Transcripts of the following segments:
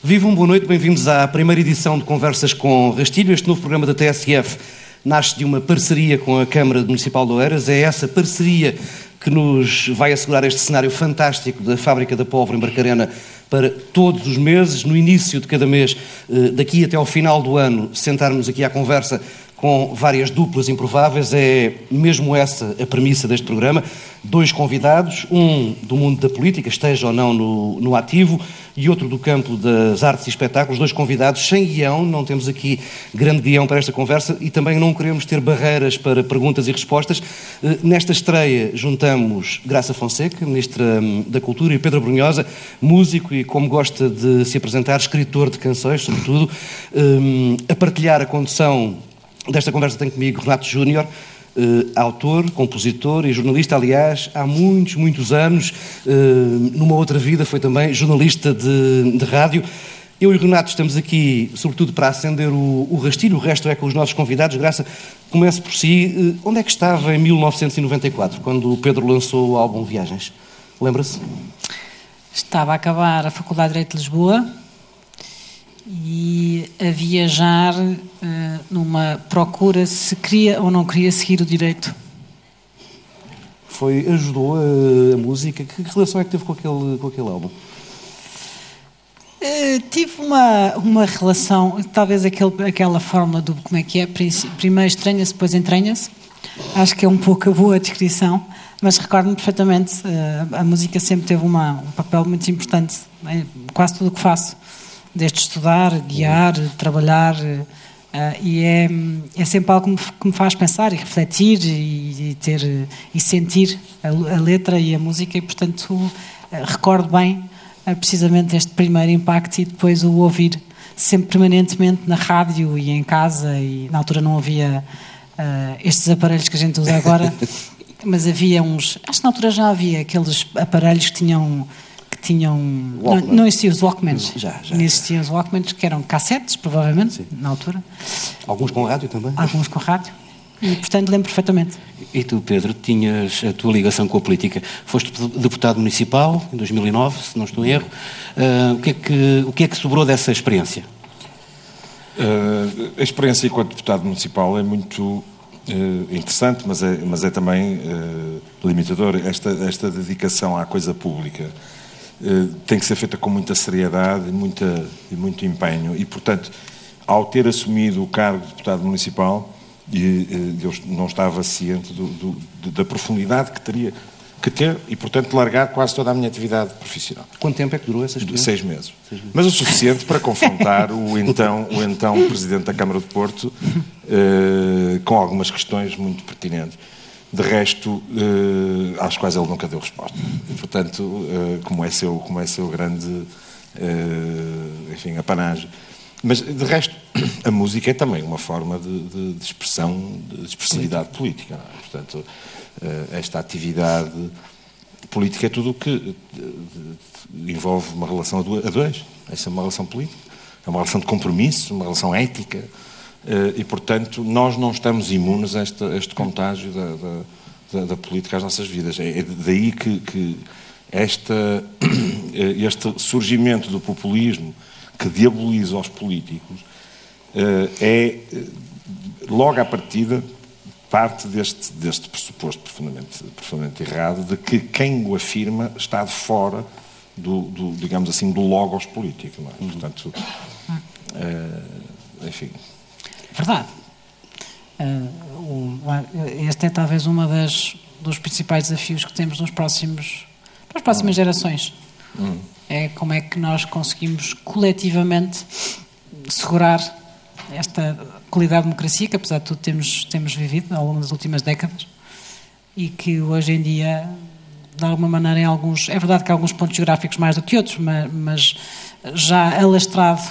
Vivam, boa noite, bem-vindos à primeira edição de Conversas com Rastilho. Este novo programa da TSF nasce de uma parceria com a Câmara Municipal de Oeiras. É essa parceria que nos vai assegurar este cenário fantástico da Fábrica da Pólvora em Barcarena para todos os meses, no início de cada mês, eh, daqui até ao final do ano, sentarmos aqui à conversa com várias duplas improváveis. É mesmo essa a premissa deste programa. Dois convidados, um do mundo da política, esteja ou não no, no ativo, e outro do campo das artes e espetáculos. Dois convidados sem guião, não temos aqui grande guião para esta conversa e também não queremos ter barreiras para perguntas e respostas. Eh, nesta estreia juntamos Graça Fonseca, Ministra hum, da Cultura, e Pedro Brunhosa, músico e, como gosta de se apresentar, escritor de canções, sobretudo, hum, a partilhar a condução desta conversa tem comigo Renato Júnior, Uh, autor, compositor e jornalista, aliás, há muitos, muitos anos, uh, numa outra vida foi também jornalista de, de, rádio. Eu e o Renato estamos aqui, sobretudo, para acender o, o rastilho, o resto é com os nossos convidados. Graça, comece por si. Uh, onde é que estava em 1994, quando o Pedro lançou o álbum Viagens? Lembra-se? Estava a acabar a Faculdade de Direito de Lisboa, e a viajar uh, numa procura se queria ou não queria seguir o direito. Foi, ajudou a, a música? Que relação é que teve com aquele, com aquele álbum? Uh, tive uma, uma relação, talvez aquele, aquela forma do como é que é, primeiro estranha-se, depois entranha-se. Acho que é um pouco a boa descrição, mas recordo-me perfeitamente, uh, a música sempre teve uma, um papel muito importante em quase tudo o que faço desde estudar, guiar, trabalhar. Uh, e é, é sempre algo que me, que me, faz pensar e refletir e, e ter e sentir a, a, letra e a música e portanto uh, recordo bem uh, precisamente este primeiro impacto e depois o ouvir sempre permanentemente na rádio e em casa e na altura não havia estes aparelhos que a gente usa agora mas havia uns acho que na altura já havia aqueles aparelhos que tinham que tinham. Não, não, existiam os Walkmans. Já, já. Não existiam os Walkmans, que eram cassetes, provavelmente, Sim. na altura. Alguns com rádio também? Alguns com rádio. E, portanto, lembro perfeitamente. E tu, Pedro, tinhas a tua ligação com a política. Foste deputado municipal em 2009, se não estou em erro. Uh, o, que é que, o que é que sobrou dessa experiência? Uh, a experiência enquanto deputado municipal é muito uh, interessante, mas é, mas é também limitadora. Esta, esta dedicação à coisa pública tem que ser feita com muita seriedade e, muita, e muito empenho. E, portanto, ao ter assumido o cargo de deputado municipal, e, eh, eu não estava ciente do, do, da profundidade que teria que ter e, portanto, largar quase toda a minha atividade profissional. Quanto tempo é que durou essa experiência? Seis meses. Seis meses. Mas o suficiente para confrontar o então, o então Presidente da Câmara de Porto eh, com algumas questões muito pertinentes de resto, eh, às quais ele nunca deu resposta. Portanto, eh, como, é seu, como é seu grande, eh, enfim, apanagem. Mas, de resto, a música é também uma forma de, de, de expressão, de expressividade política. É? Portanto, esta atividade política é tudo o que envolve uma relação a dois. Essa é uma relação política. É uma relação de compromisso, uma relação ética, eh, e, portanto, nós não estamos imunes a este, a este contágio da, da, da, política às nossas vidas. É, é daí que, que esta, eh, este surgimento do populismo que diaboliza os políticos eh, é, logo à partida, parte deste, deste pressuposto profundamente, profundamente errado de que quem o afirma está de fora do, do digamos assim, do logos político. É? Uhum. Portanto, enfim, verdade. Uh, este é talvez um dos principais desafios que temos nos próximos, nas próximas hum. gerações. Hum. É como é que nós conseguimos coletivamente segurar esta qualidade de democracia que, apesar de tudo, temos, temos vivido ao longo das últimas décadas e que hoje em dia, de alguma maneira, em alguns. É verdade que há alguns pontos geográficos mais do que outros, mas, mas já alastrado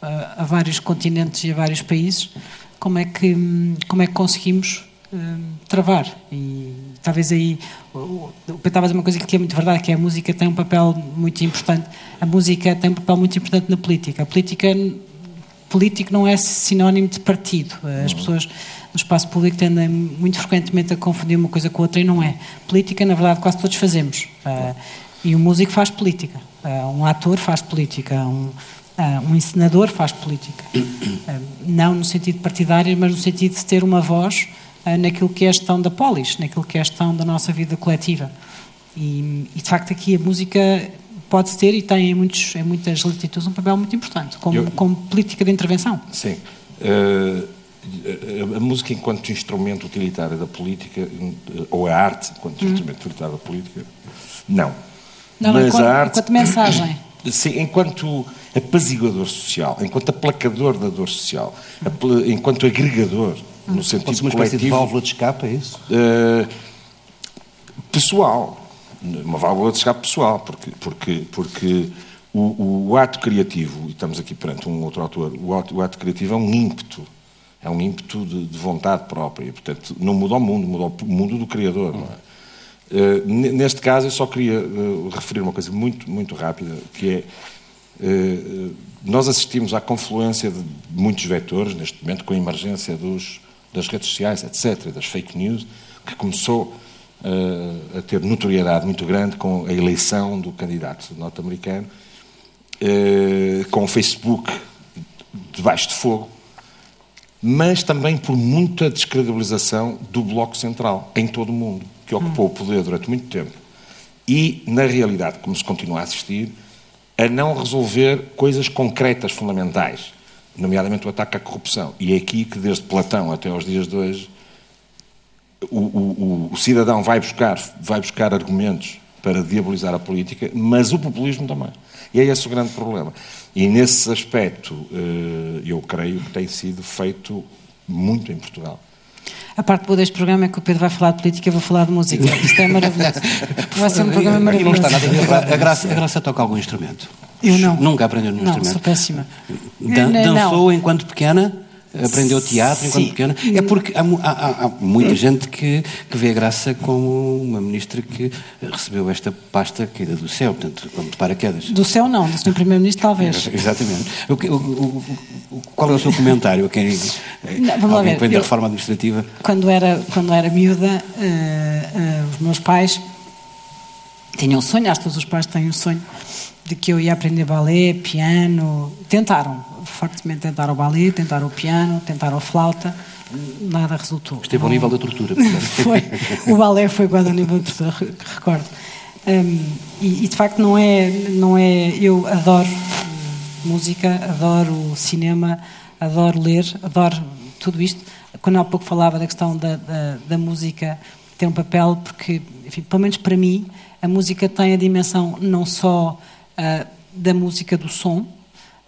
a, a vários continentes e a vários países, como é que, como é que conseguimos uh, travar? E talvez aí, o Pedro estava a dizer uma coisa que é muito verdade, que é a música tem um papel muito importante. A música tem um papel muito importante na política. A política, político não é sinónimo de partido. As uhum. pessoas no espaço público tendem muito frequentemente a confundir uma coisa com outra e não é. Política, na verdade, quase todos fazemos. Uh, e o músico faz política. Uh, um ator faz política. Um, um encenador faz política. Uh, não no sentido partidário, mas no sentido de ter uma voz uh, naquilo que é a gestão da polis, naquilo que é a gestão da nossa vida coletiva. E, e de facto aqui a música pode ter e tem em, muitos, em muitas latitudes um papel muito importante, como, Eu, como política de intervenção. Sim. Uh, a, a, música enquanto instrumento utilitário da política, ou a arte enquanto hum. instrumento utilitário da política, não. Não, Mas enquanto, a arte, enquanto mensagem. Enquanto apaziguador social, enquanto aplacador da dor social, enquanto agregador, no sentido Pode uma coletivo. de válvula de escape, é isso? Uh, pessoal. Uma válvula de escape pessoal, porque, porque, porque o, o, ato criativo, e estamos aqui perante um outro autor, o ato, o ato criativo é um ímpeto. É um ímpeto de, de, vontade própria. Portanto, não muda o mundo, muda o mundo do Criador. Não é? Uh, neste caso, eu só queria uh, referir uma coisa muito, muito rápida, que é uh, nós assistimos à confluência de muitos vetores, neste momento, com a emergência dos, das redes sociais, etc., das fake news, que começou a ter notoriedade muito grande com a eleição do candidato norte-americano, com o Facebook debaixo de fogo, mas também por muita descredibilização do Bloco Central em todo o mundo que ocupou o poder durante muito tempo e, na realidade, como se continua a assistir, a não resolver coisas concretas, fundamentais, nomeadamente o ataque à corrupção. E é aqui que, desde Platão até aos dias de hoje, o, o, o cidadão vai buscar, vai buscar argumentos para diabolizar a política, mas o populismo também. E é esse o grande problema. E nesse aspecto, eh, eu creio que tem sido feito muito em Portugal. A parte boa deste programa é que o Pedro vai falar de política e eu vou falar de música. Isto é maravilhoso. Vai ser um programa maravilhoso. não está nada a Graça, a Graça toca algum instrumento? Eu não. Nunca aprendeu nenhum não, instrumento? Não, sou péssima. Dan dançou não. enquanto pequena? Aprendeu teatro enquanto Sim. pequena. É porque há, há, há, muita gente que, que vê a Graça como uma ministra que recebeu esta pasta caída do céu, portanto, como de paraquedas. Do céu não, do Sr. Primeiro-Ministro talvez. Exatamente. O, o, o, qual é o seu comentário? Quem, não, vamos lá ver. vem da reforma administrativa? Quando era, quando era miúda, uh, uh, os meus pais tinham um sonho, acho que todos os pais têm um sonho, de que eu ia aprender balé, piano. Tentaram, fortemente tentaram o balé, tentaram o piano, tentaram a flauta. Nada resultou. Esteve ao nível da tortura. foi, o balé foi quase ao nível da tortura, recordo. Um, e, e, de facto não é, não é. Eu adoro música, adoro cinema, adoro ler, adoro tudo isto. Quando há pouco falava da questão da, da, da música ter um papel, porque, enfim, pelo menos para mim, a música tem a dimensão não só uh, da música, do som,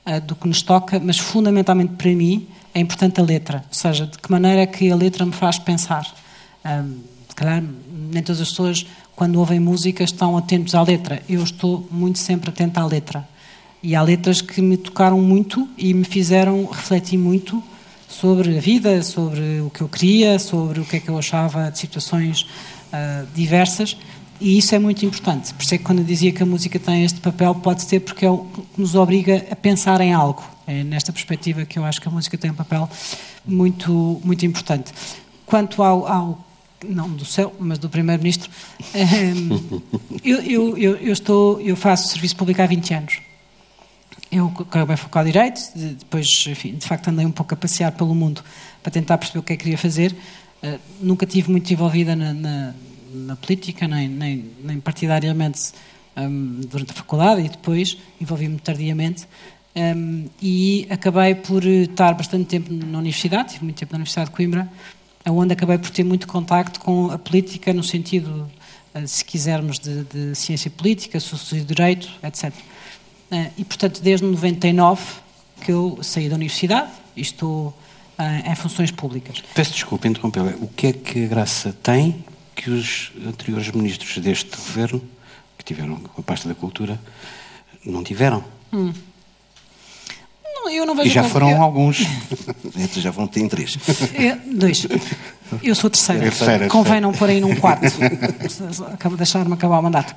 uh, do que nos toca, mas fundamentalmente para mim é importante a letra, ou seja, de que maneira é que a letra me faz pensar. Um, se calhar nem todas as pessoas, quando ouvem música, estão atentos à letra. Eu estou muito sempre atenta à letra. E há letras que me tocaram muito e me fizeram refletir muito sobre a vida, sobre o que eu queria, sobre o que é que eu achava de situações uh, diversas. E isso é muito importante. Por isso é que quando eu dizia que a música tem este papel, pode ser porque é o que nos obriga a pensar em algo. É nesta perspectiva que eu acho que a música tem um papel muito, muito importante. Quanto ao, ao não do céu, mas do primeiro-ministro, eu, eu, eu, eu, estou, eu faço serviço público há 20 anos. Eu acabei focar direito, depois, enfim, de facto, andei um pouco a passear pelo mundo para tentar perceber o que é que queria fazer. Uh, nunca tive muito envolvida na, na na política, nem, nem, nem partidariamente um, durante a faculdade e depois envolvi-me tardiamente. Um, e acabei por estar bastante tempo na universidade, tive muito tempo na Universidade de Coimbra, onde acabei por ter muito contacto com a política no sentido, uh, se quisermos, de, de ciência política, sociologia de direito, etc. Uh, e, portanto, desde 99 que eu saí da universidade e estou em funções públicas. Peço desculpa interrompê-la. O que é que a Graça tem que os anteriores ministros deste governo, que tiveram a pasta da cultura, não tiveram. Hum. eu não vejo e já foram eu... alguns. já vão ter três. dois. Eu sou terceira. É terceira Convém não pôr aí num quarto. Deixar-me acabar o mandato.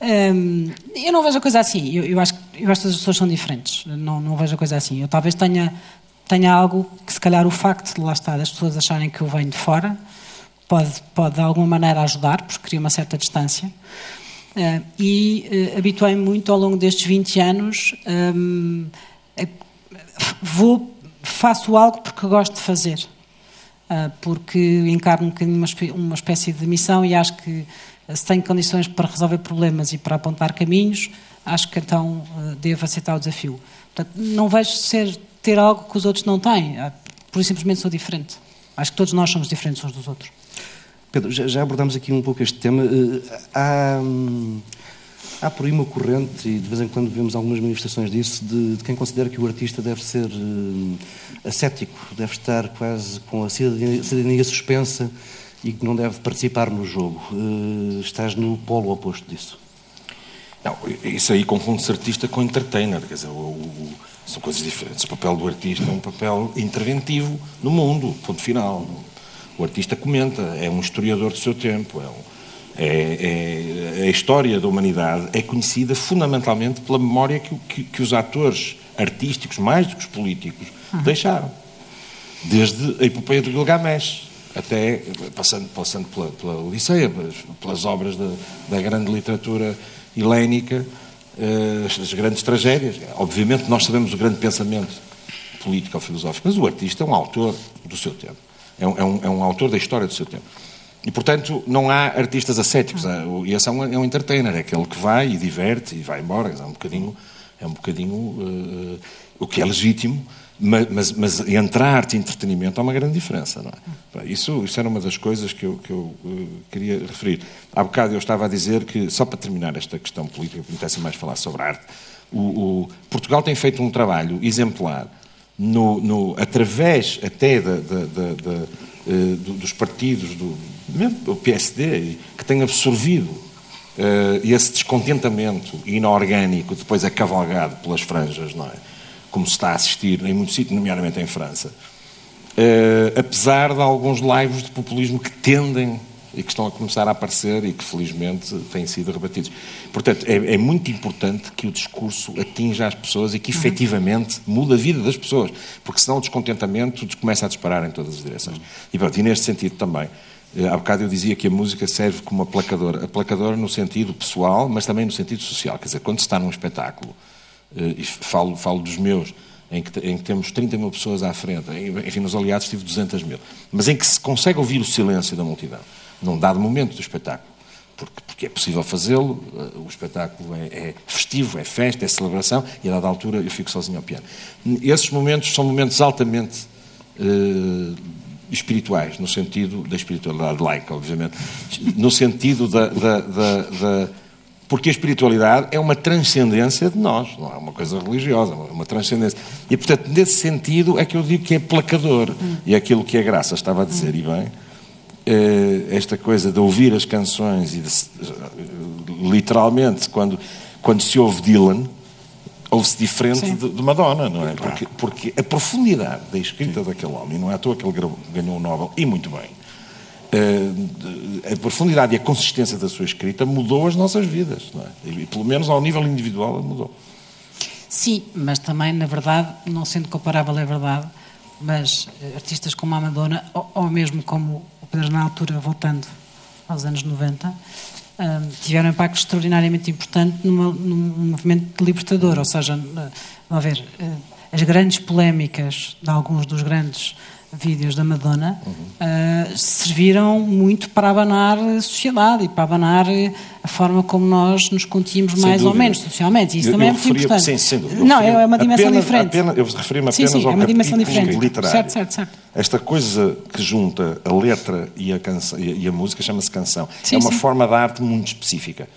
Hum, eu não vejo a coisa assim. Eu, eu, acho, eu acho que as pessoas são diferentes. Não, não vejo a coisa assim. Eu talvez tenha, tenha algo que, se calhar, o facto de lá estar as pessoas acharem que eu venho de fora pode, pode de alguma maneira ajudar, porque cria uma certa distância. Uh, e uh, habituei-me muito ao longo destes 20 anos é, vou, faço algo porque gosto de fazer. Porque encarno um uma, uma espécie de missão e acho que se tenho condições para resolver problemas e para apontar caminhos, acho que então devo aceitar o desafio. Portanto, não vejo ser ter algo que os outros não têm, uh, por simplesmente sou diferente. Acho que todos nós somos diferentes uns dos outros. Pedro, já, abordamos aqui um pouco este tema. Uh, há. Hum Há por aí uma corrente, e de vez em quando vemos algumas manifestações disso, de, de quem considera que o artista deve ser uh, ascético, deve estar quase com a cidadania, cidadania, suspensa e que não deve participar no jogo. Uh, estás no polo oposto disso. Não, isso aí confunde-se artista com entertainer, quer dizer, o, o, são coisas diferentes. O papel do artista é um papel interventivo no mundo, ponto final. O artista comenta, é um historiador do seu tempo, é um é, é, a história da humanidade é conhecida fundamentalmente pela memória que, que, que os atores artísticos, mais do que os políticos, uhum. deixaram. Desde a epopeia do Gilgamesh, até passando, passando pela, pela Odisseia, pelas, obras da, da, grande literatura helénica, as grandes tragédias. Obviamente nós sabemos o grande pensamento político ou filosófico, mas o artista é um autor do seu tempo. É um, é um, é um autor da história do seu tempo. E, portanto, não há artistas ascéticos. E esse é um, é um entertainer, é aquele que vai e diverte e vai embora. É um bocadinho, é um bocadinho uh, o que é legítimo, mas, mas, mas, entre arte e entretenimento há uma grande diferença. Não é? isso, isso era uma das coisas que eu, que eu uh, queria referir. Há bocado eu estava a dizer que, só para terminar esta questão política, que me interessa mais falar sobre arte, o, o Portugal tem feito um trabalho exemplar no, no, através até uh, dos partidos, do, mesmo PSD, que tem absorvido uh, esse descontentamento inorgânico, depois é cavalgado pelas franjas, não é? Como se está a assistir em muitos sítios, nomeadamente em França. Uh, apesar de alguns lives de populismo que tendem e que estão a começar a aparecer e que felizmente têm sido rebatidos. Portanto, é, é muito importante que o discurso atinja as pessoas e que efetivamente mude a vida das pessoas, porque senão o descontentamento começa a disparar em todas as direções. E, pronto, e neste sentido também, eh, há bocado eu dizia que a música serve como aplacador. Aplacador no sentido pessoal, mas também no sentido social. Quer dizer, quando se está num espetáculo, e falo, falo dos meus, em que, em que, temos 30 mil pessoas à frente, enfim, nos aliados tive 200 mil, mas em que se consegue ouvir o silêncio da multidão num dado momento do espetáculo. Porque, porque é possível fazê-lo, eh, o espetáculo é, é, festivo, é festa, é celebração, e a dada altura eu fico sozinho ao piano. Esses momentos são momentos altamente uh, espirituais, no sentido da espiritualidade laica, obviamente, no sentido da, da, da, da porque a espiritualidade é uma transcendência de nós, não é uma coisa religiosa, é uma transcendência. E, portanto, nesse sentido é que eu digo que é placador. Hum. E é aquilo que a Graça estava a dizer, hum. e bem, eh, esta coisa de ouvir as canções e de, literalmente quando quando se ouve Dylan ouve-se diferente de, de, Madonna, não é? Porque, porque a profundidade da escrita Sim. daquele homem, não é à toa que ele ganhou o Nobel, e muito bem, a profundidade e a consistência da sua escrita mudou as nossas vidas, não é? E, pelo menos ao nível individual mudou. Sim, mas também, na verdade, não sendo comparável, é verdade, mas eh, artistas como a Madonna, ou, ou mesmo como Pedro na altura, voltando aos anos 90, um, tiveram um impacto extraordinariamente importante numa, num movimento libertador, ou seja, vamos ver, uh, as grandes polémicas de alguns dos grandes vídeos da Madonna uhum. uh, serviram muito para abanar a sociedade e para abanar a forma como nós nos contíamos mais dúvida. ou menos socialmente. E isso eu, também eu é muito importante. Sim, dúvida. Não, é uma dimensão apenas, diferente. Apenas, eu referi-me apenas sim, sim, ao é uma dimensão diferente. literário. Certo, certo, certo. Esta coisa que junta a letra e a, canção, e a música chama-se canção. Sim, é uma forma de arte muito específica.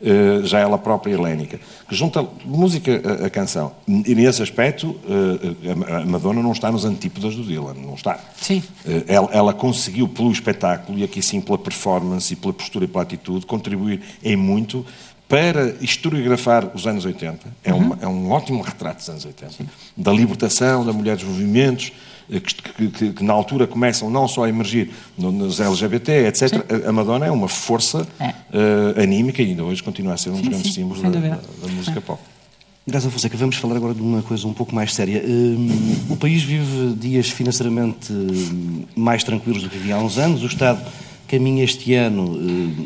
Uh, já ela própria helénica, que junta música a, a canção. E nesse aspecto, uh, a Madonna não está nos antípodas do Dylan, não está. Sim. Uh, ela, ela, conseguiu, pelo espetáculo, e aqui sim pela performance e pela postura e pela atitude, contribuir em muito para historiografar os anos 80. É, uhum. uma, é um ótimo retrato dos anos 80. Sim. Da libertação, da mulher dos movimentos, que, que, que, na altura começam não só a emergir nos LGBT, etc. Sim. A Madonna é uma força é. Uh, anímica e ainda hoje continua a ser um sim, dos grandes sim, símbolos da, da, música é. pop. Graça Fonseca, vamos falar agora de uma coisa um pouco mais séria. Uh, o país vive dias financeiramente mais tranquilos do que havia há uns anos. O Estado caminha este ano,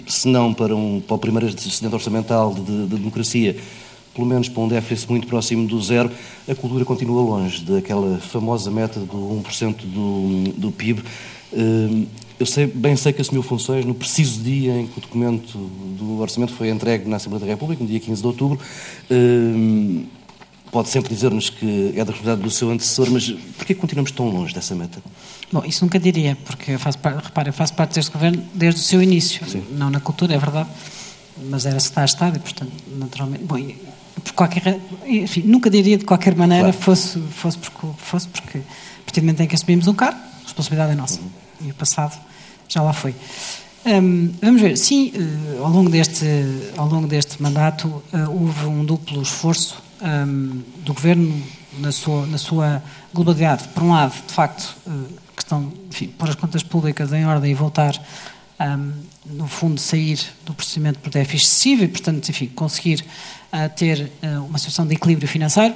se não para, um, para o primeiro excedente orçamental de, de democracia, pelo menos para um déficit muito próximo do zero, a cultura continua longe daquela famosa meta do 1% do, do PIB. Hum, eu sei, bem sei que assumiu funções no preciso dia em que o documento do orçamento foi entregue na Assembleia da República, no dia 15 de outubro. Hum, pode sempre dizer-nos que é da responsabilidade do seu antecessor, mas porquê continuamos tão longe dessa meta? Bom, isso nunca diria, porque eu faço, repara, eu faço parte deste governo desde o seu início, Sim. não na cultura, é verdade, mas era secretário de Estado e, portanto, naturalmente, bom, por qualquer, enfim, nunca diria de qualquer maneira, claro. fosse, fosse, porque, fosse porque, a partir do momento em que assumimos um cargo, a responsabilidade é nossa, uhum. e o passado já lá foi. Um, vamos ver, sim, uh, ao, longo deste, ao longo deste mandato uh, houve um duplo esforço um, do governo na sua, na sua globalidade. Por um lado, de facto, uh, questão, enfim, pôr as contas públicas em ordem e voltar, um, no fundo, sair do procedimento por déficit excessivo e, portanto, enfim, conseguir uh, ter uh, uma situação de equilíbrio financeiro,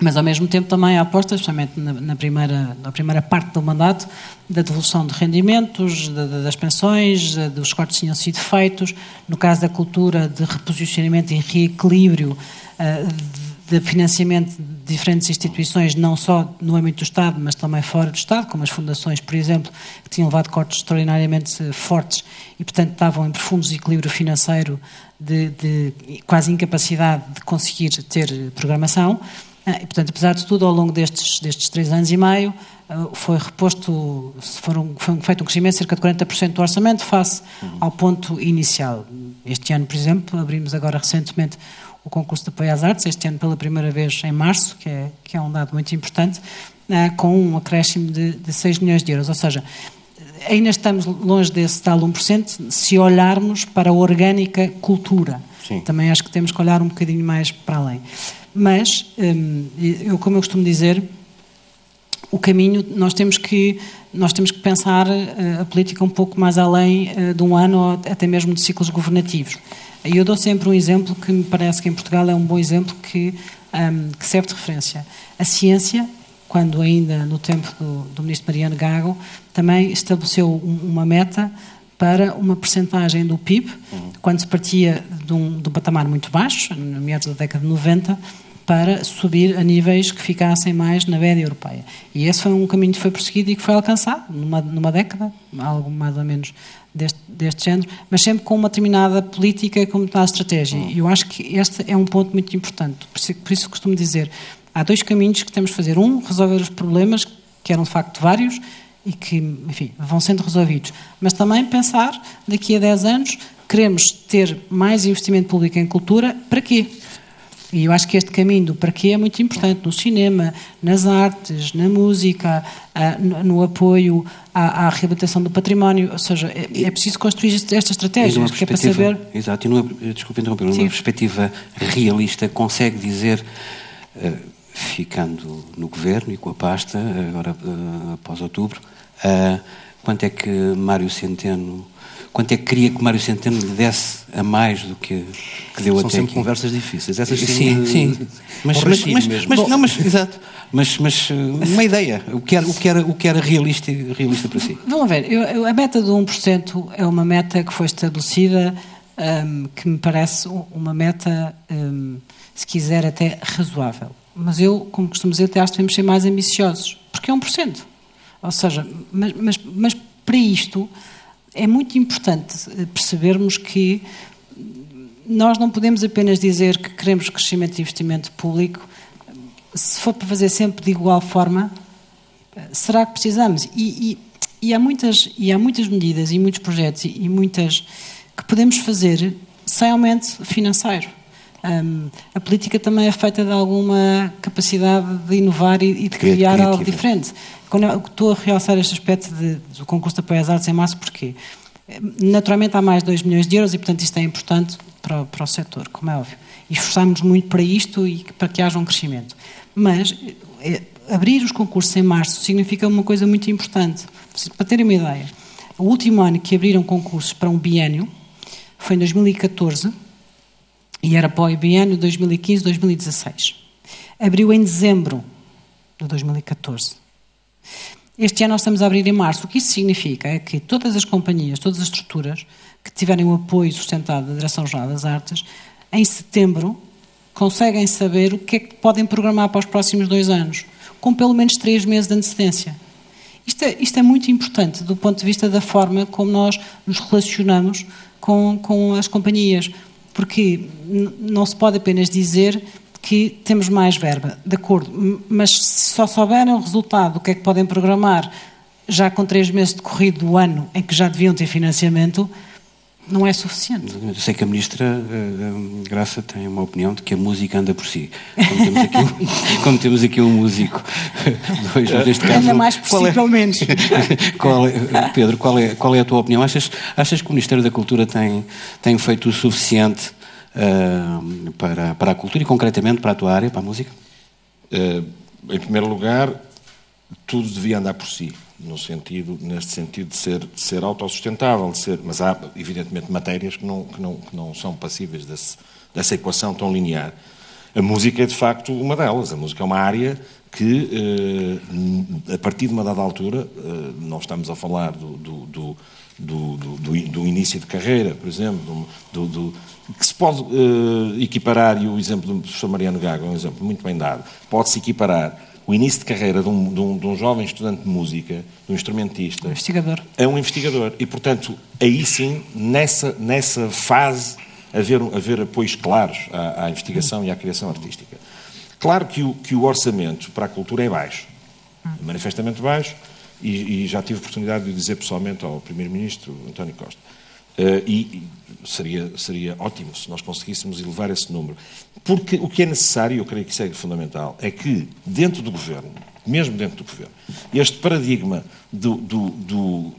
mas ao mesmo tempo também a aposta, especialmente na, na, primeira, na primeira parte do mandato, da devolução de rendimentos, de, de, das pensões, de, dos cortes que tinham sido feitos, no caso da cultura, de reposicionamento e reequilíbrio uh, de financiamento de diferentes instituições, não só no âmbito do Estado, mas também fora do Estado, como as fundações, por exemplo, que tinham levado cortes extraordinariamente fortes e, portanto, estavam em profundo desequilíbrio financeiro de, de quase incapacidade de conseguir ter programação. Ah, e, portanto, apesar de tudo, ao longo destes, destes três anos e meio, ah, foi reposto, foram, foi feito um crescimento de cerca de 40% do orçamento face ao ponto inicial. Este ano, por exemplo, abrimos agora recentemente o concurso de apoio às artes, este ano pela primeira vez em março, que é, que é um dado muito importante, uh, com um acréscimo de, de 6 milhões de euros. Ou seja, ainda estamos longe desse tal 1% se olharmos para a orgânica cultura. Sim. Também acho que temos que olhar um bocadinho mais para além. Mas, um, eu, como eu costumo dizer, o caminho, nós temos que, nós temos que pensar uh, a política um pouco mais além uh, de um ano ou até mesmo de ciclos governativos. E eu dou sempre um exemplo que me parece que em Portugal é um bom exemplo que, um, que serve de referência. A ciência, quando ainda no tempo do, do ministro Mariano Gago, também estabeleceu um, uma meta para uma percentagem do PIB, uhum. quando se partia de um, de um patamar muito baixo, no meados da década de 90, para subir a níveis que ficassem mais na média europeia. E esse foi um caminho que foi prosseguido e que foi alcançado numa, numa década, algo mais ou menos deste, deste género, mas sempre com uma determinada política, com uma determinada estratégia. E eu acho que este é um ponto muito importante. Por isso, por isso costumo dizer, há dois caminhos que temos de fazer. Um, resolver os problemas, que eram de facto vários, e que, enfim, vão sendo resolvidos. Mas também pensar, daqui a 10 anos, queremos ter mais investimento público em cultura, para quê? E eu acho que este caminho do para quê é muito importante no cinema, nas artes, na música, ah, no apoio à, à reabilitação do património. Ou seja, é, é preciso construir esta estratégia, que é para saber. Exato, e numa, desculpe interromper, numa Sim. perspectiva realista, consegue dizer. Uh, ficando no governo e com a pasta, agora uh, após outubro, uh, quanto é que Mário Centeno quanto é que queria que Mário Centeno lhe desse a mais do que, que deu São até sempre aqui. conversas difíceis. Essas sim, sim. sim. Mas, mas, mas, mas, não, mas, exato. Mas, mas uma ideia. O que era, o que era, o que era realista, realista para si? Vamos ver. Eu, eu, a meta do 1% é uma meta que foi estabelecida um, que me parece uma meta, um, se quiser, até razoável. Mas eu, como costumo dizer, até acho que devemos ser mais ambiciosos. Porque é 1%. Ou seja, mas, mas, mas para isto é muito importante eh, percebermos que nós não podemos apenas dizer que queremos crescimento de investimento público, se for para fazer sempre de igual forma, eh, será que precisamos? E, e, e há, muitas, e há muitas medidas e muitos projetos e, e muitas que podemos fazer sem aumento financeiro. Um, a política também é feita de alguma capacidade de inovar e, e de criar algo diferente. Quando eu estou a realçar este aspecto de, do concurso de apoio às artes em março, porquê? Naturalmente há mais de 2 milhões de euros e, portanto, isto é importante para, para o setor, como é óbvio. E esforçamos muito para isto e para que haja um crescimento. Mas é, abrir os concursos em março significa uma coisa muito importante. Para terem uma ideia, o último ano que abriram concursos para um biênio foi em 2014 e era para o biênio 2015-2016. Abriu em dezembro de 2014. Este ano nós estamos a abrir em março. O que isso significa é que todas as companhias, todas as estruturas que tiverem o apoio sustentado da Direção-Geral das Artes, em setembro conseguem saber o que é que podem programar para os próximos dois anos, com pelo menos três meses de antecedência. Isto é, isto é muito importante do ponto de vista da forma como nós nos relacionamos com, com as companhias, porque não se pode apenas dizer que temos mais verba, de acordo, mas se só souberem o resultado do que é que podem programar já com três meses decorrido do ano em que já deviam ter financiamento, não é suficiente. Eu sei que a Ministra uh, Graça tem uma opinião de que a música anda por si. Como temos aqui um, como temos aqui um músico, dois, neste caso. Anda mais por qual si, é, pelo menos. qual é, Pedro, qual é, qual é a tua opinião? Achas, achas que o Ministério da Cultura tem, tem feito o suficiente uh, para, para a cultura e concretamente para a tua área, para a música? Uh, em primeiro lugar, tudo devia andar por si no sentido, neste sentido de ser, de ser autossustentável, de ser, mas há, evidentemente, matérias que não, que não, que não são passíveis desse, dessa equação tão linear. A música é, de facto, uma delas. A música é uma área que, eh, a partir de uma dada altura, eh, estamos a falar do, do, do, do, do início de carreira, por exemplo, do, que se pode eh, equiparar, e o exemplo do professor Mariano Gago é um exemplo muito bem dado, pode-se equiparar o início de carreira de um, de, um, de um, jovem estudante de música, de um instrumentista. Investigador. É um investigador. E, portanto, aí sim, nessa, nessa fase, haver, haver apoios claros à, à investigação e à criação artística. Claro que o, que o orçamento para a cultura é baixo, manifestamente baixo, e, e já tive a oportunidade de dizer pessoalmente ao Primeiro-Ministro António Costa. Uh, e seria, seria ótimo se nós conseguíssemos elevar esse número. Porque o que é necessário, eu creio que isso é fundamental, é que dentro do governo, mesmo dentro do governo, este paradigma do, do, do,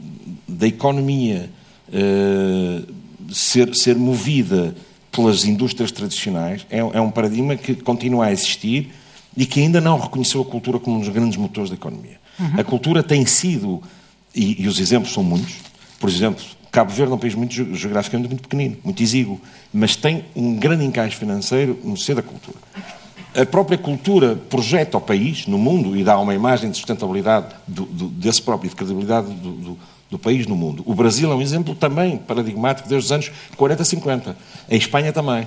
da economia uh, ser, ser movida pelas indústrias tradicionais é, é um paradigma que continua a existir e que ainda não reconheceu a cultura como um dos grandes motores da economia. Uhum. A cultura tem sido, e, e os exemplos são muitos, por exemplo, Cabo Verde é um país muito geograficamente muito pequenino, muito exíguo, mas tem um grande encaixe financeiro no seio da cultura. A própria cultura projeta o país no mundo e dá uma imagem de sustentabilidade do, do, desse próprio, de credibilidade do, do, país no mundo. O Brasil é um exemplo também paradigmático desde os anos 40, 50. A Espanha também.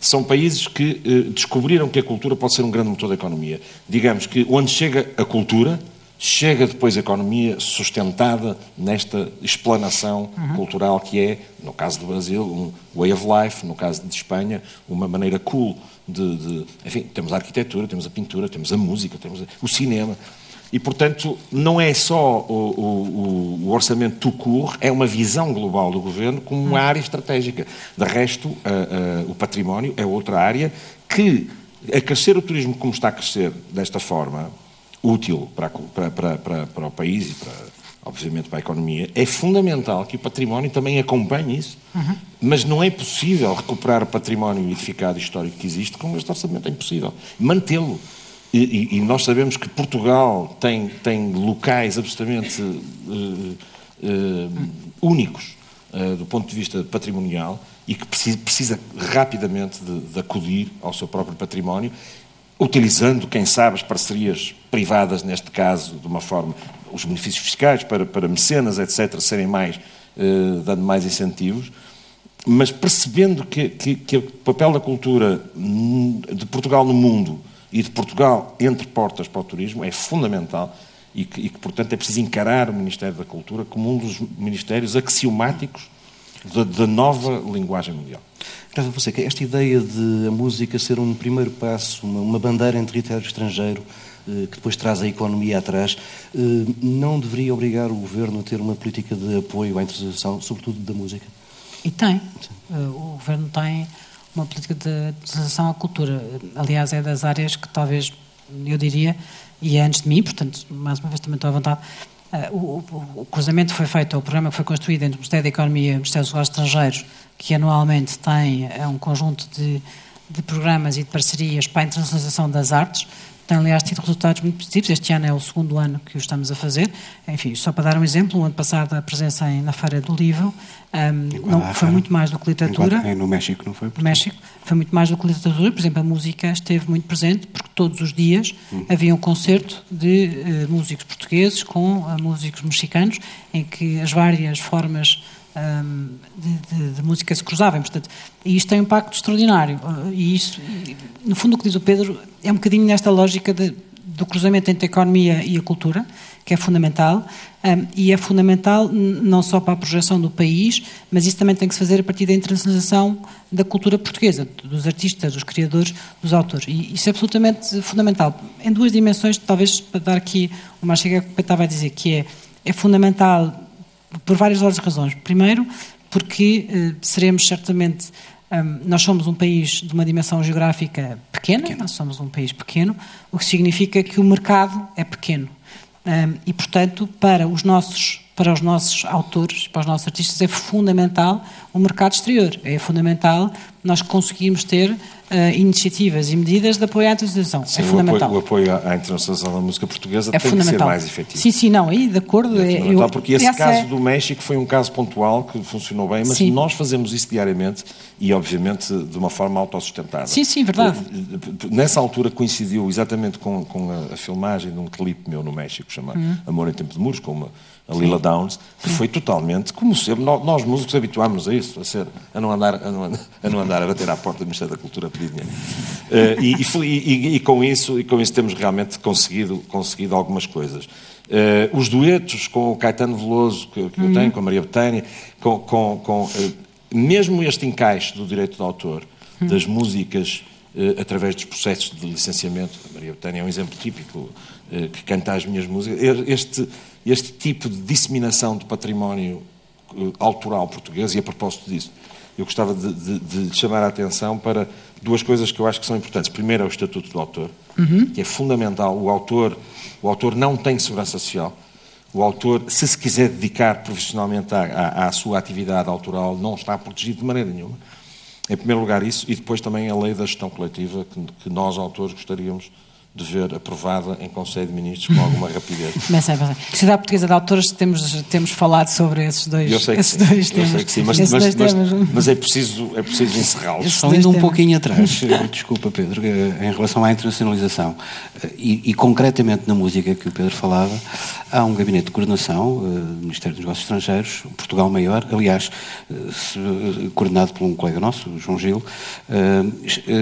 São países que eh, descobriram que a cultura pode ser um grande motor da economia. Digamos que onde chega a cultura, Chega depois a economia sustentada nesta explanação uhum. cultural que é, no caso do Brasil, um way of life, no caso de Espanha, uma maneira cool de, de enfim, temos a arquitetura, temos a pintura, temos a música, temos o cinema. E, portanto, não é só o, o, o orçamento tout court, é uma visão global do governo como uma uhum. área estratégica. De resto, o património é outra área que, a crescer o turismo como está a crescer desta forma, útil para, para, para, para, o país e, para, obviamente, para a economia, é fundamental que o património também acompanhe isso. Uhum. Mas não é possível recuperar o património edificado histórico que existe com este orçamento. É impossível. Mantê-lo. E, e, nós sabemos que Portugal tem, tem locais absolutamente uh, uh, únicos uh, do ponto de vista patrimonial e que precisa, precisa rapidamente de, de acudir ao seu próprio património utilizando, quem sabe, as parcerias privadas, neste caso, de uma forma, os benefícios fiscais para, para mecenas, etc., serem mais, eh, dando mais incentivos, mas percebendo que, que, que, o papel da cultura de Portugal no mundo e de Portugal entre portas para o turismo é fundamental e que, e que portanto, é preciso encarar o Ministério da Cultura como um dos ministérios axiomáticos da, da nova linguagem mundial. Graças a você, que esta ideia de a música ser um primeiro passo, uma, uma bandeira em território estrangeiro, eh, que depois traz a economia atrás, eh, não deveria obrigar o governo a ter uma política de apoio à introdução, sobretudo da música? E tem. Eh, o governo tem uma política de utilização à cultura. Aliás, é das áreas que talvez, eu diria, e é antes de mim, portanto, mais uma vez também estou à vontade, Uh, o, o, o, cruzamento foi feito, o programa foi construído entre o Ministério da Economia e o Ministério dos Negócios Estrangeiros, que anualmente tem é um conjunto de, de programas e de parcerias para a internacionalização das artes, tem, aliás, tido resultados muito positivos. Este ano é o segundo ano que o estamos a fazer. Enfim, só para dar um exemplo, o ano passado a presença em, na Feira do Livro um, não, foi muito mais do que literatura. no México não foi? No México foi muito mais do que literatura. Por exemplo, a música esteve muito presente, porque todos os dias hum. havia um concerto de uh, músicos portugueses com uh, músicos mexicanos, em que as várias formas de, de, de, música se cruzavam. Portanto, e isto tem um impacto extraordinário. E isso, no fundo, o que diz o Pedro é um bocadinho nesta lógica de, do cruzamento entre a economia e a cultura, que é fundamental, um, e é fundamental não só para a projeção do país, mas isso também tem que se fazer a partir da internacionalização da cultura portuguesa, dos artistas, dos criadores, dos autores. E isso é absolutamente fundamental. Em duas dimensões, talvez para dar aqui uma chega que eu estava a dizer, que é, é fundamental por várias razões. Primeiro, porque eh, seremos certamente um, nós somos um país de uma dimensão geográfica pequena, pequeno. nós somos um país pequeno, o que significa que o mercado é pequeno. Um, e, portanto, para os nossos para os nossos autores, para os nossos artistas, é fundamental o mercado exterior. É fundamental nós conseguirmos ter uh, iniciativas e medidas de apoio à internacionalização. Sim, é fundamental. O apoio, o apoio à internacionalização da música portuguesa é tem que ser mais efetivo. Sim, sim, não, aí de acordo. É, é eu, porque esse caso é... do México foi um caso pontual que funcionou bem, mas sim. nós fazemos isso diariamente e, obviamente, de uma forma autossustentável. Sim, sim, verdade. Nessa altura coincidiu exatamente com, com a, a filmagem de um clipe meu no México chamado hum. Amor em Tempo de Muros, com uma a Lila Downs, que foi totalmente, como sempre, nós, músicos habituámos a isso, a, ser, a, não andar, a, não, a não andar a bater à porta do Ministério da Cultura a pedir dinheiro. Uh, e, e, e, e, com isso, e com isso temos realmente conseguido, conseguido algumas coisas. Uh, os duetos com o Caetano Veloso, que, que uhum. eu tenho, com a Maria Betânia, com, com, com uh, mesmo este encaixe do direito de autor, uhum. das músicas através dos processos de licenciamento, a Maria Betânia é um exemplo típico, que canta as minhas músicas, este este tipo de disseminação do património eh, autoral português, e a propósito disso, eu gostava de, de, de, chamar a atenção para duas coisas que eu acho que são importantes. Primeiro é o Estatuto do Autor, uhum. que é fundamental. O autor, o autor não tem segurança social. O autor, se se quiser dedicar profissionalmente à, à, à sua atividade autoral, não está protegido de maneira nenhuma. Em primeiro lugar, isso, e depois também a lei da gestão coletiva, que, que nós, autores, gostaríamos de ver aprovada em Conselho de Ministros com alguma rapidez. Mas é, mas é. Sociedade Portuguesa de Autores, temos, temos falado sobre esses dois, eu sei que esses sim, dois temas. Eu sei que sim, mas, mas, mas, mas, é preciso, é preciso encerrá-los. Só indo um temas. pouquinho atrás, desculpa Pedro, em relação à internacionalização e, e, concretamente na música que o Pedro falava, há um gabinete de coordenação do Ministério dos Negócios Estrangeiros, Portugal Maior, aliás, coordenado por um colega nosso, João Gil.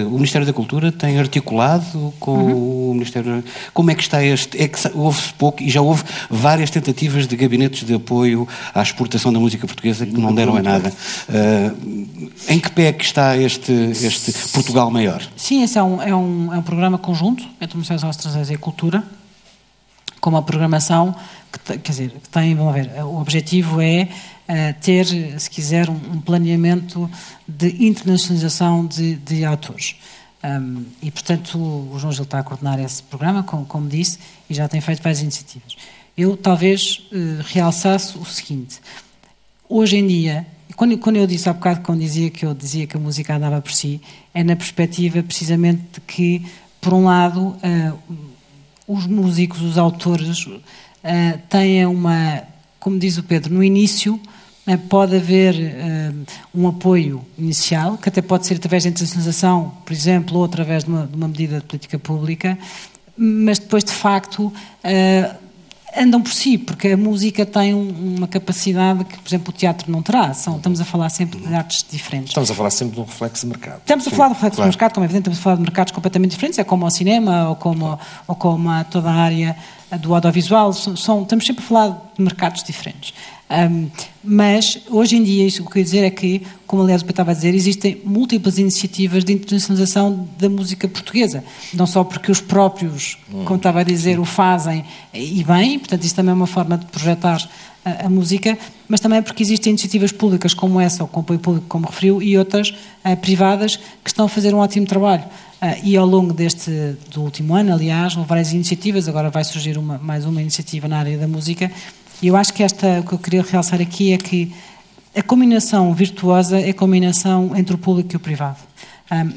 o Ministério da Cultura tem articulado com uhum o Ministério. Como é que está este? É que houve-se pouco e já houve várias tentativas de gabinetes de apoio à exportação da música portuguesa que não deram a nada. Uh, em que pé é que está este, este Portugal Maior? Sim, esse é um, é um, é um programa conjunto entre o Ministério das Estrangeiras e Cultura, com uma programação que, quer dizer, que tem, vamos ver, o objetivo é uh, ter, se quiser, um, um planeamento de internacionalização de, de autores. Um, e, portanto, o João Gil está a coordenar esse programa, como, como, disse, e já tem feito várias iniciativas. Eu talvez uh, realçasse o seguinte: hoje em dia, quando, quando, eu disse há bocado, quando dizia que eu dizia que a música andava por si, é na perspectiva precisamente de que, por um lado, uh, os músicos, os autores, uh, têm uma, como diz o Pedro, no início pode haver uh, um apoio inicial, que até pode ser através da internacionalização, por exemplo, ou através de uma, de uma medida de política pública, mas depois, de facto, uh, andam por si, porque a música tem um, uma capacidade que, por exemplo, o teatro não terá. São, estamos a falar sempre de artes diferentes. Estamos a falar sempre de um reflexo de mercado. Estamos a Sim, falar de reflexo claro. de mercado, como é evidente, estamos a falar de mercados completamente diferentes, é como o cinema ou como, ou como a toda a área do audiovisual, são, estamos sempre a falar de mercados diferentes. Um, mas, hoje em dia, isso que eu queria dizer é que, como aliás o Pedro estava a dizer, existem múltiplas iniciativas de internacionalização da música portuguesa. Não só porque os próprios, hum. como estava a dizer, o fazem e bem, portanto, isso também é uma forma de projetar a, a música, mas também porque existem iniciativas públicas como essa, ou com apoio público, como referiu, e outras uh, privadas que estão a fazer um ótimo trabalho. Uh, e ao longo deste do último ano, aliás, houve várias iniciativas, agora vai surgir uma, mais uma iniciativa na área da música, e eu acho que esta, o que eu queria realçar aqui é que a combinação virtuosa é a combinação entre o público e o privado,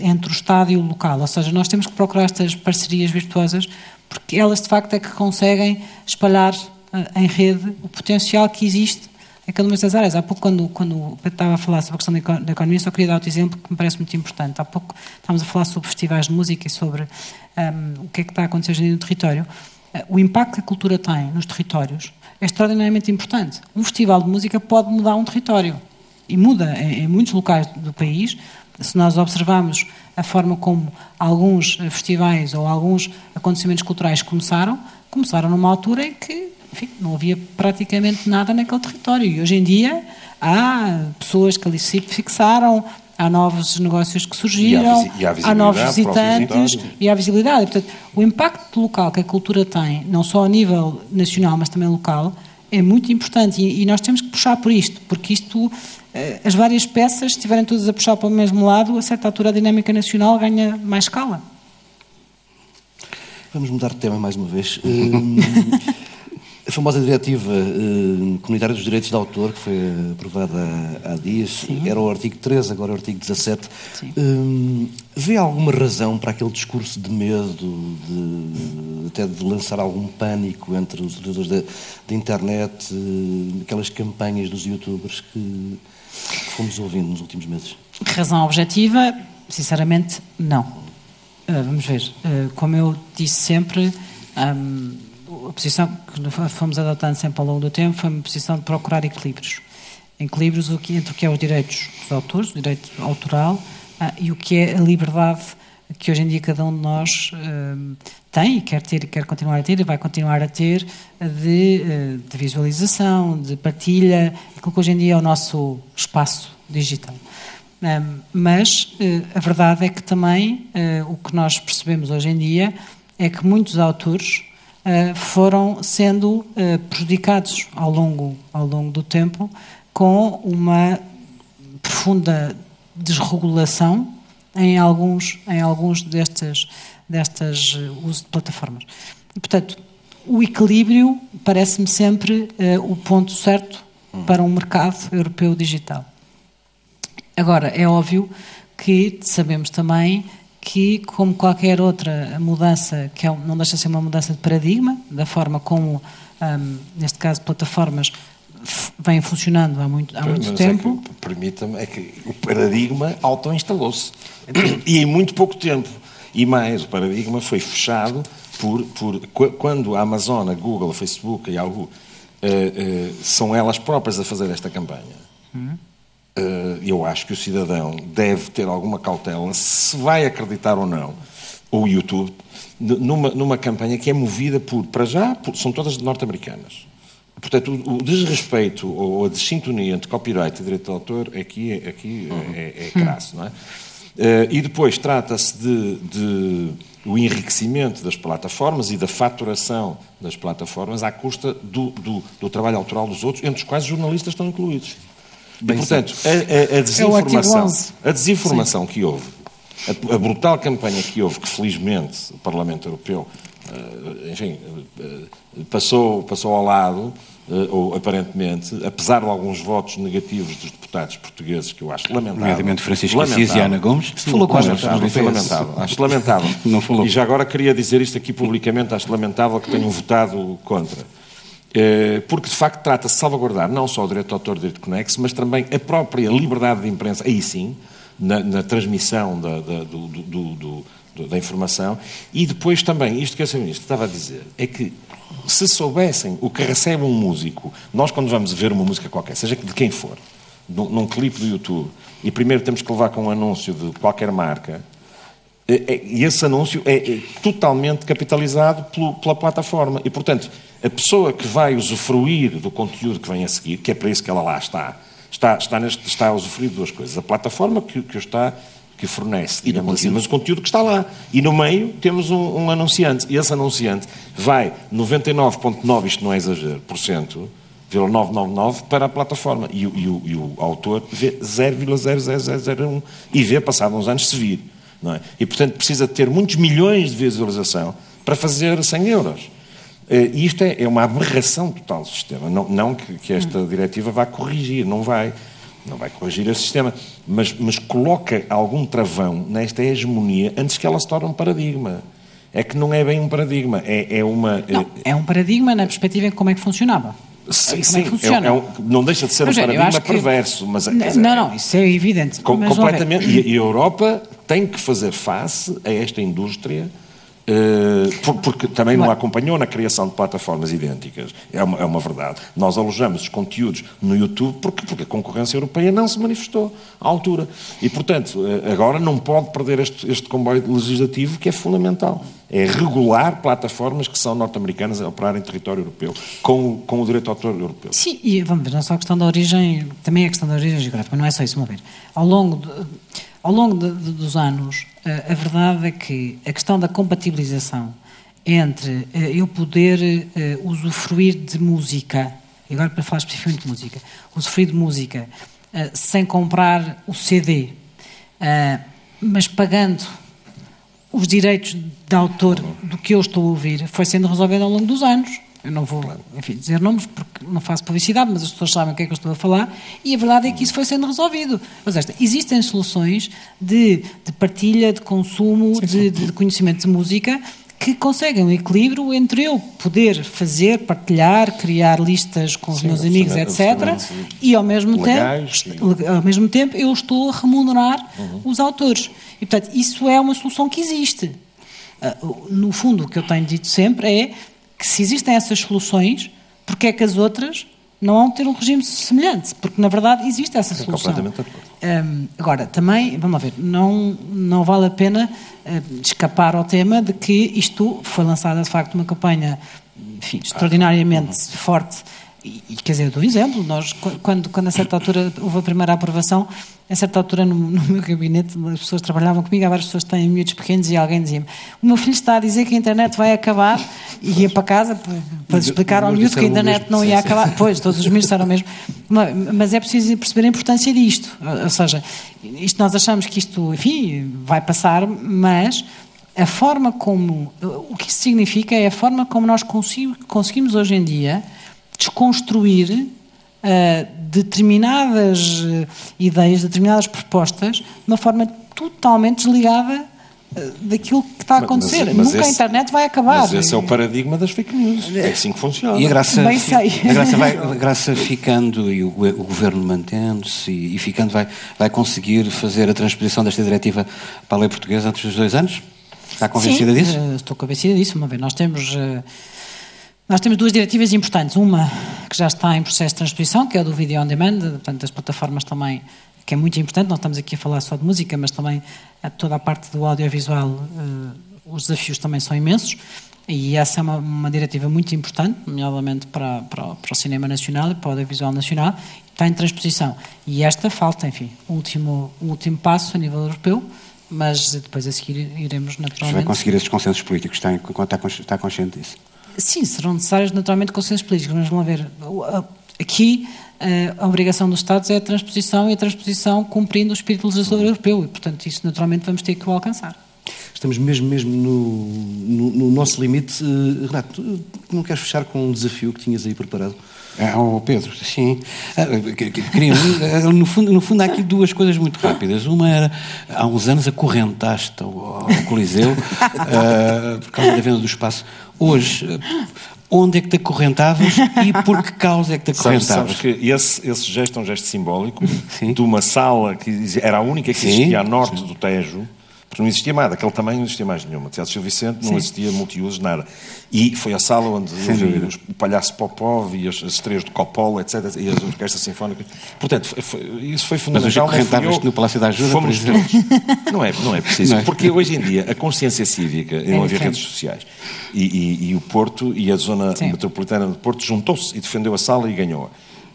entre o Estado e o local. Ou seja, nós temos que procurar estas parcerias virtuosas porque elas, de facto, é que conseguem espalhar uh, em rede o potencial que existe em cada uma das áreas. Há pouco, quando, quando o Pedro estava a falar sobre a questão da economia, só queria dar outro exemplo que me parece muito importante. Há pouco estávamos a falar sobre festivais de música e sobre um, o que é que está a acontecer no território. Uh, o impacto que a cultura tem nos territórios é extraordinariamente importante. Um festival de música pode mudar um território. e muda em, em muitos locais do país. Se nós observarmos a forma como alguns festivais ou alguns acontecimentos culturais começaram, começaram numa altura em que enfim, não havia praticamente nada naquele território. E hoje em dia há pessoas que ali se fixaram, há novos negócios que surgiram, e há, há novos visitantes e há visibilidade. Portanto, o impacto local que a cultura tem, não só a nível nacional, mas também local, é muito importante e, e nós temos que puxar por isto, porque isto, eh, as várias peças, se estiverem todas a puxar para o mesmo lado, a certa altura a dinâmica nacional ganha mais escala. Vamos mudar de tema mais uma vez. Hum, a famosa diretiva uh, comunitária dos direitos de autor, que foi aprovada há, há dias, Sim. era o artigo 13, agora é o artigo 17. Uh, vê alguma razão para aquele discurso de medo, de, até de lançar algum pânico entre os utilizadores da, internet, uh, aquelas campanhas dos youtubers que, que fomos ouvindo nos últimos meses? Razão objetiva, sinceramente, não. Uh, vamos ver. Uh, como eu disse sempre. Um, a posição que fomos adotando sempre ao longo do tempo foi uma posição de procurar equilíbrios. Equilíbrios entre o que é os direitos dos autores, o direito autoral, ah, e o que é a liberdade que hoje em dia cada um de nós uh, tem e quer ter, quer continuar a ter e vai continuar a ter de, uh, de visualização, de partilha, aquilo que hoje em dia é o nosso espaço digital. Um, mas uh, a verdade é que também o que nós percebemos hoje em dia é que muitos autores eh, foram sendo eh, prejudicados ao longo, ao longo do tempo com uma profunda desregulação em alguns, em alguns destes, destas uh, uso de plataformas. Portanto, o equilíbrio parece-me sempre uh, o ponto certo para um mercado europeu digital. Agora, é óbvio que sabemos também que, como qualquer outra mudança, que é, não deixa de ser uma mudança de paradigma, da forma como, um, neste caso, plataformas vêm funcionando há muito, há muito Mas é tempo. É Permita-me, é que o paradigma auto-instalou-se. e em muito pouco tempo. E mais, o paradigma foi fechado por, por quando a Amazon, a Google, a Facebook e a Yahoo uh, uh, são elas próprias a fazer esta campanha. Hum eh, eu acho que o cidadão deve ter alguma cautela se vai acreditar ou não o YouTube numa, numa campanha que é movida por, para já, por, são todas norte-americanas. Portanto, o, o, desrespeito ou a desintonia entre copyright e direito de autor aqui, é, aqui uhum. é, é, crasso, não é? Uh, e depois trata-se de, de, o enriquecimento das plataformas e da faturação das plataformas à custa do, do, do trabalho autoral dos outros, entre os quais os jornalistas estão incluídos. Bem, portanto, a, a, a, é desinformação, a desinformação que houve, a, brutal campanha que houve, que felizmente o Parlamento Europeu, uh, enfim, uh, passou, passou ao lado, uh, ou aparentemente, apesar de alguns votos negativos dos deputados portugueses, que eu acho lamentável. Nomeadamente Francisco Assis e Ana Gomes, Sim, falou com lamentável, foi lamentável. Acho lamentável. Não falou. E já agora queria dizer isto aqui publicamente, acho lamentável que tenham votado contra. Eh, porque de facto trata-se de salvaguardar não só o direito de autor e o direito conexo, mas também a própria liberdade de imprensa, aí sim, na, na transmissão da, da, do, do, do, da, informação, e depois também, isto que o Sr. Ministro estava a dizer, é que se soubessem o que recebe um músico, nós quando vamos ver uma música qualquer, seja de quem for, num, num clipe do YouTube, e primeiro temos que levar com um anúncio de qualquer marca, e esse anúncio é, é totalmente capitalizado pela plataforma. E, portanto, a pessoa que vai usufruir do conteúdo que vem a seguir, que é para isso que ela lá está, está, está, neste, está a usufruir de duas coisas. A plataforma que, que está que fornece, digamos assim, mas o conteúdo que está lá. E no meio temos um, um anunciante. E esse anunciante vai 99,9, isto não é exagero, por cento, 999 para a plataforma. E, e, o, e o autor vê 0,00001 e vê, passado uns anos, se vir. É? E, portanto, precisa ter muitos milhões de visualização para fazer 100 euros. Eh, e isto é, é, uma aberração total do sistema. Não, não que, esta diretiva vá corrigir, não vai. Não vai corrigir esse sistema, mas, mas coloca algum travão nesta hegemonia antes que ela se torne um paradigma. É que não é bem um paradigma, é, é uma. Não, é um paradigma na perspectiva em como é que funcionava. Sim, sim, é, é um, não deixa de ser mas, um paradigma perverso. Mas, dizer, não, não, isso é evidente. Com, completamente. E, a Europa tem que fazer face a esta indústria porque também não acompanhou na criação de plataformas idênticas. É uma, é uma verdade. Nós alojamos os conteúdos no YouTube porque, porque a concorrência europeia não se manifestou à altura. E, portanto, eh, agora não pode perder este, este comboio legislativo que é fundamental. É regular plataformas que são norte-americanas a operar em território europeu, com, com o direito autor europeu. Sim, e vamos ver, não é só a questão da origem, também é a questão da origem geográfica, não é só isso, vamos ver. Ao longo de, ao longo de, de, dos anos, a, a, verdade é que a questão da compatibilização entre uh, eu poder uh, usufruir de música, e agora para falar especificamente de música, usufruir de música sem comprar o CD, mas pagando os direitos de autor do que eu estou a ouvir, foi sendo resolvido ao longo dos anos. Eu não vou, enfim, dizer nomes porque não faço publicidade, mas as pessoas sabem o que é que eu estou a falar, e a verdade é que isso foi sendo resolvido. Ou seja, existem soluções de, de partilha, de consumo, sim, sim. De, de, conhecimento de música que conseguem um equilíbrio entre eu poder fazer, partilhar, criar listas com os sim, meus amigos, etc., e ao mesmo, Legais, tempo, ao mesmo tempo eu estou a remunerar uhum. os autores. E, portanto, isso é uma solução que existe. Ah, no fundo, o que eu tenho dito sempre é que se existem essas soluções, porque é que as outras não vão ter um regime semelhante? Porque, na verdade, existe essa solução. completamente um, Agora, também, vamos ver, não, não vale a pena uh, escapar ao tema de que isto foi lançada, de facto, uma campanha enfim, extraordinariamente ah, forte e, quer dizer, eu dou um exemplo. Nós, quando, quando a certa altura houve a primeira aprovação, a certa altura no, no meu gabinete, as pessoas trabalhavam comigo, há várias pessoas que têm miúdos pequenos e alguém dizia-me: O meu filho está a dizer que a internet vai acabar e ia para casa para, para explicar ao miúdo que a internet não ia acabar. Pois, todos os miúdos disseram mesmo. Mas é preciso perceber a importância disto. Ou seja, isto nós achamos que isto, enfim, vai passar, mas a forma como. O que isso significa é a forma como nós conseguimos hoje em dia desconstruir determinadas uh, ideias, determinadas propostas, de uma forma totalmente desligada uh, daquilo que está a acontecer. Mas, mas Nunca esse, a internet vai acabar. Mas esse é o paradigma das fake news. É assim que funciona. E a graça, Bem sei. A graça, vai, a graça ficando e o, o governo mantendo-se e, e, ficando vai, vai conseguir fazer a transposição desta diretiva para a lei portuguesa antes dos dois anos? Está convencida Sim, disso? estou convencida disso. Uma vez nós temos nós temos duas diretivas importantes. Uma que já está em processo de transposição, que é a do Video On Demand, portanto, das plataformas também, que é muito importante. Não estamos aqui a falar só de música, mas também toda a parte do audiovisual, uh, os desafios também são imensos. E essa é uma, uma diretiva muito importante, nomeadamente para, para, para, o cinema nacional e para o audiovisual nacional. Está em transposição. E esta falta, enfim, o último, o último passo a nível europeu mas depois a seguir iremos naturalmente. Vai conseguir esses consensos políticos, está, está consciente disso? Sim, serão necessários naturalmente consensos políticos, mas vamos ver. Aqui a obrigação dos Estados é a transposição e a transposição cumprindo o espírito legislador europeu e, portanto, isso naturalmente vamos ter que o alcançar. Estamos mesmo, mesmo no, no, no nosso limite. Uh, Renato, tu não queres fechar com um desafio que tinhas aí preparado? Ao ah, Pedro, sim. Ah, queria, ah, no, fundo, no fundo, há aqui duas coisas muito rápidas. Uma era, há uns anos, acorrentaste ao, ao Coliseu uh, por causa da venda do espaço. Hoje, onde é que te acorrentavas e por que causa é que te acorrentavas? Sabes, sabes que esse, esse gesto é um gesto simbólico Sim. de uma sala que era a única que existia Sim. a norte Sim. do Tejo porque não existia mais, daquele tamanho não existia mais nenhuma. Teatro Gil Vicente não Sim. existia multiusos, nada. E foi a sala onde eu vi os, o Palhaço Popov e as, as estrelas do Coppola, etc. E as orquestras sinfónicas. Portanto, foi, isso foi fundamental. Mas hoje no Palácio da Ajuda, fomos por. Não é, não é preciso. Não é? Porque hoje em dia a consciência cívica, e não é havia redes sociais, e, e, e, o Porto e a zona Sim. metropolitana do Porto juntou-se e defendeu a sala e ganhou-a.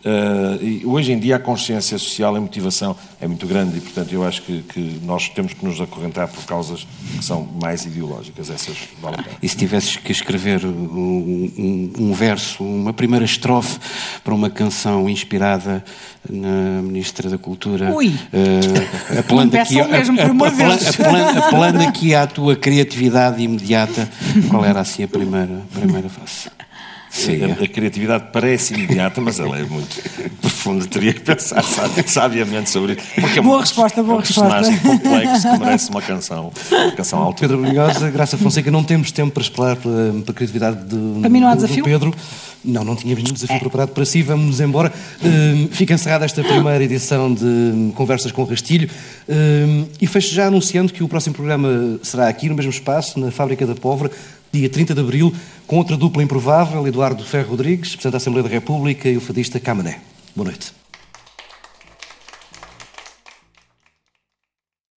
Uh, hoje em dia a consciência social e a motivação é muito grande e, portanto, eu acho que, que, nós temos que nos acorrentar por causas que são mais ideológicas. Essas vale E se tivesses que escrever um, um, um, verso, uma primeira estrofe para uma canção inspirada na Ministra da Cultura, Ui. Uh, apelando, aqui, mesmo, a, a, apelando, apelando aqui à tua criatividade imediata, qual era assim a primeira, primeira face? Sim, a, a, criatividade parece imediata, mas ela é muito profunda. Teria que pensar sabiamente sobre isso. Porque é boa resposta, boa é um personagem complexo que merece uma canção, uma canção alta. Pedro Brunhosa, Graça Fonseca, não temos tempo para esperar pela, pela criatividade do, para mim não há desafio. do Pedro. Não, não tínhamos nenhum desafio é. preparado para si. Vamos embora. Uh, fica encerrada esta primeira edição de Conversas com Rastilho uh, e fecho já anunciando que o próximo programa será aqui no mesmo espaço, na Fábrica da Póvoa, dia 30 de abril, com outra dupla improvável, Eduardo Ferro Rodrigues, Presidente da Assembleia da República e o fadista Camané. Boa noite.